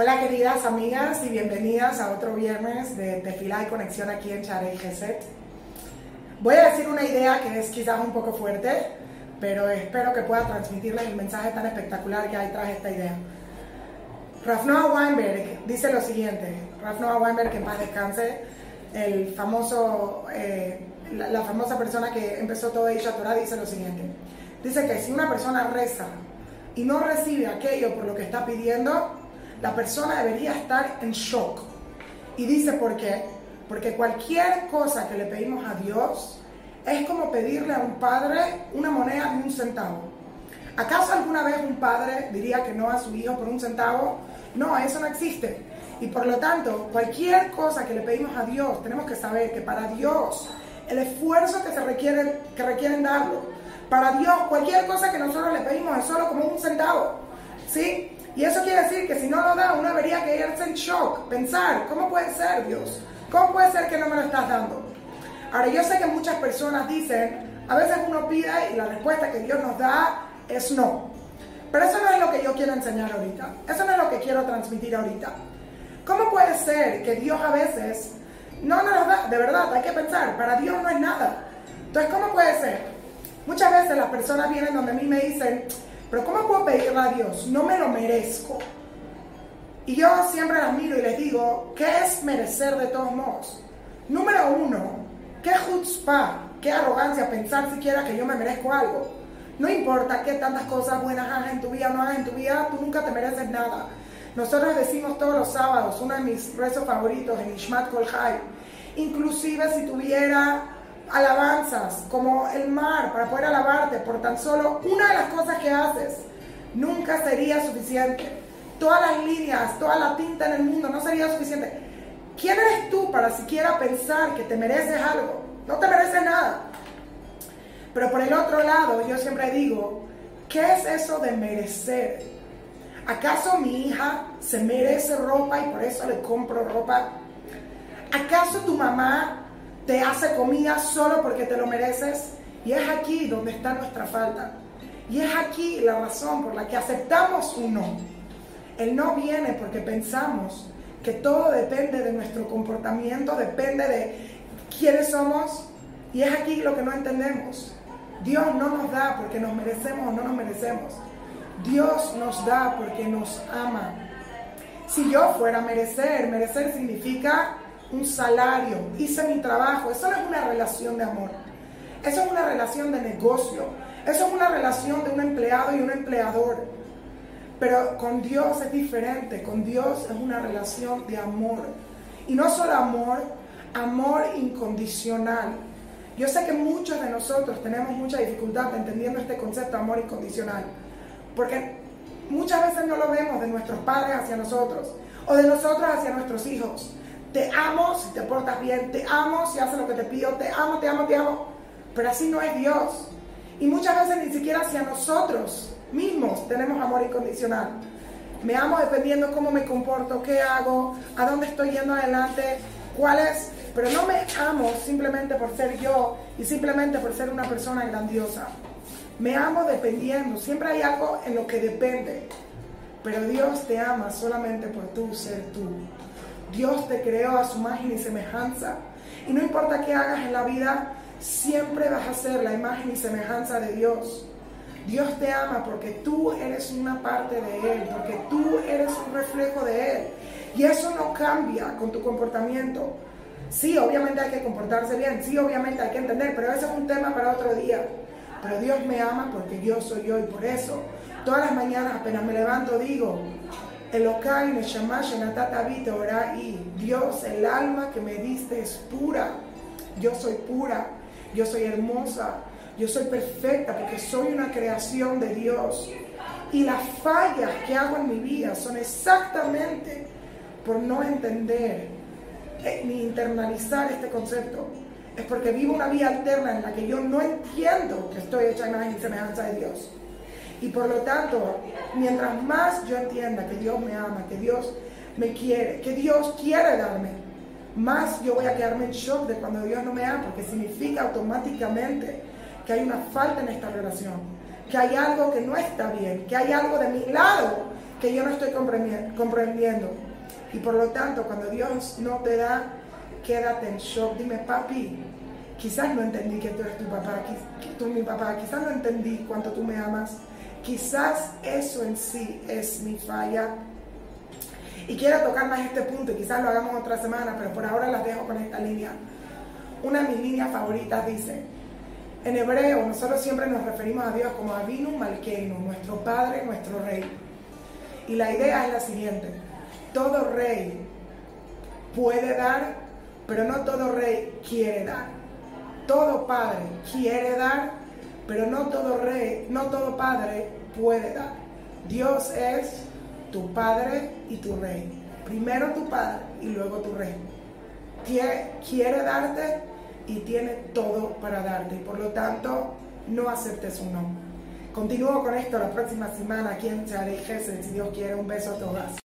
Hola queridas amigas y bienvenidas a otro viernes de Tefila y Conexión aquí en Charey Geset. Voy a decir una idea que es quizás un poco fuerte, pero espero que pueda transmitirles el mensaje tan espectacular que hay tras esta idea. Raf Noah Weinberg dice lo siguiente, Raf Noah Weinberg, que en paz descanse, el famoso, eh, la, la, famosa persona que empezó todo Isha Torah, dice lo siguiente, dice que si una persona reza y no recibe aquello por lo que está pidiendo, la persona debería estar en shock. Y dice por qué. Porque cualquier cosa que le pedimos a Dios es como pedirle a un padre una moneda de un centavo. ¿Acaso alguna vez un padre diría que no a su hijo por un centavo? No, eso no existe. Y por lo tanto, cualquier cosa que le pedimos a Dios, tenemos que saber que para Dios, el esfuerzo que se requiere, que requieren darlo, para Dios, cualquier cosa que nosotros le pedimos es solo como un centavo. ¿Sí? Y eso quiere decir que si no lo da, uno debería quedarse en shock, pensar, ¿cómo puede ser Dios? ¿Cómo puede ser que no me lo estás dando? Ahora, yo sé que muchas personas dicen, a veces uno pide y la respuesta que Dios nos da es no. Pero eso no es lo que yo quiero enseñar ahorita. Eso no es lo que quiero transmitir ahorita. ¿Cómo puede ser que Dios a veces no nos da? De verdad, hay que pensar, para Dios no es nada. Entonces, ¿cómo puede ser? Muchas veces las personas vienen donde a mí me dicen, pero ¿cómo puedo pedirle a Dios? No me lo merezco. Y yo siempre las miro y les digo, ¿qué es merecer de todos modos? Número uno, ¿qué chutzpah, qué arrogancia pensar siquiera que yo me merezco algo? No importa qué tantas cosas buenas hagas en tu vida o no hagas en tu vida, tú nunca te mereces nada. Nosotros decimos todos los sábados, uno de mis rezos favoritos en Ishmat Kol inclusive si tuviera como el mar para poder alabarte por tan solo una de las cosas que haces, nunca sería suficiente. Todas las líneas, toda la tinta en el mundo no sería suficiente. ¿Quién eres tú para siquiera pensar que te mereces algo? No te mereces nada. Pero por el otro lado, yo siempre digo, ¿qué es eso de merecer? ¿Acaso mi hija se merece ropa y por eso le compro ropa? ¿Acaso tu mamá te hace comida solo porque te lo mereces. Y es aquí donde está nuestra falta. Y es aquí la razón por la que aceptamos un no. El no viene porque pensamos que todo depende de nuestro comportamiento, depende de quiénes somos. Y es aquí lo que no entendemos. Dios no nos da porque nos merecemos o no nos merecemos. Dios nos da porque nos ama. Si yo fuera a merecer, merecer significa un salario, hice mi trabajo. Eso no es una relación de amor. Eso es una relación de negocio. Eso es una relación de un empleado y un empleador. Pero con Dios es diferente. Con Dios es una relación de amor. Y no solo amor, amor incondicional. Yo sé que muchos de nosotros tenemos mucha dificultad entendiendo este concepto de amor incondicional. Porque muchas veces no lo vemos de nuestros padres hacia nosotros o de nosotros hacia nuestros hijos. Te amo si te portas bien, te amo si haces lo que te pido, te amo, te amo, te amo. Pero así no es Dios. Y muchas veces ni siquiera hacia nosotros mismos tenemos amor incondicional. Me amo dependiendo cómo me comporto, qué hago, a dónde estoy yendo adelante, cuál es. Pero no me amo simplemente por ser yo y simplemente por ser una persona grandiosa. Me amo dependiendo. Siempre hay algo en lo que depende. Pero Dios te ama solamente por tú ser tú. Dios te creó a su imagen y semejanza. Y no importa qué hagas en la vida, siempre vas a ser la imagen y semejanza de Dios. Dios te ama porque tú eres una parte de Él, porque tú eres un reflejo de Él. Y eso no cambia con tu comportamiento. Sí, obviamente hay que comportarse bien, sí, obviamente hay que entender, pero eso es un tema para otro día. Pero Dios me ama porque yo soy yo y por eso todas las mañanas apenas me levanto digo, Elokai y Dios, el alma que me diste es pura. Yo soy pura, yo soy hermosa, yo soy perfecta porque soy una creación de Dios. Y las fallas que hago en mi vida son exactamente por no entender eh, ni internalizar este concepto. Es porque vivo una vida alterna en la que yo no entiendo que estoy hecha en y semejanza de Dios. Y por lo tanto, mientras más yo entienda que Dios me ama, que Dios me quiere, que Dios quiere darme, más yo voy a quedarme en shock de cuando Dios no me ama, porque significa automáticamente que hay una falta en esta relación, que hay algo que no está bien, que hay algo de mi lado que yo no estoy comprendiendo. Y por lo tanto, cuando Dios no te da, quédate en shock. Dime, papi, quizás no entendí que tú eres tu papá, que tú mi papá, quizás no entendí cuánto tú me amas. Quizás eso en sí es mi falla. Y quiero tocar más este punto, y quizás lo hagamos otra semana, pero por ahora las dejo con esta línea. Una de mis líneas favoritas dice, en hebreo nosotros siempre nos referimos a Dios como Avinu Malkeinu, nuestro Padre, nuestro Rey. Y la idea es la siguiente, todo rey puede dar, pero no todo rey quiere dar. Todo padre quiere dar, pero no todo rey, no todo padre puede dar. Dios es tu padre y tu rey. Primero tu padre y luego tu rey. Quiere darte y tiene todo para darte. Y por lo tanto, no aceptes un no. Continúo con esto la próxima semana aquí en Charey si Dios quiere. Un beso a todas.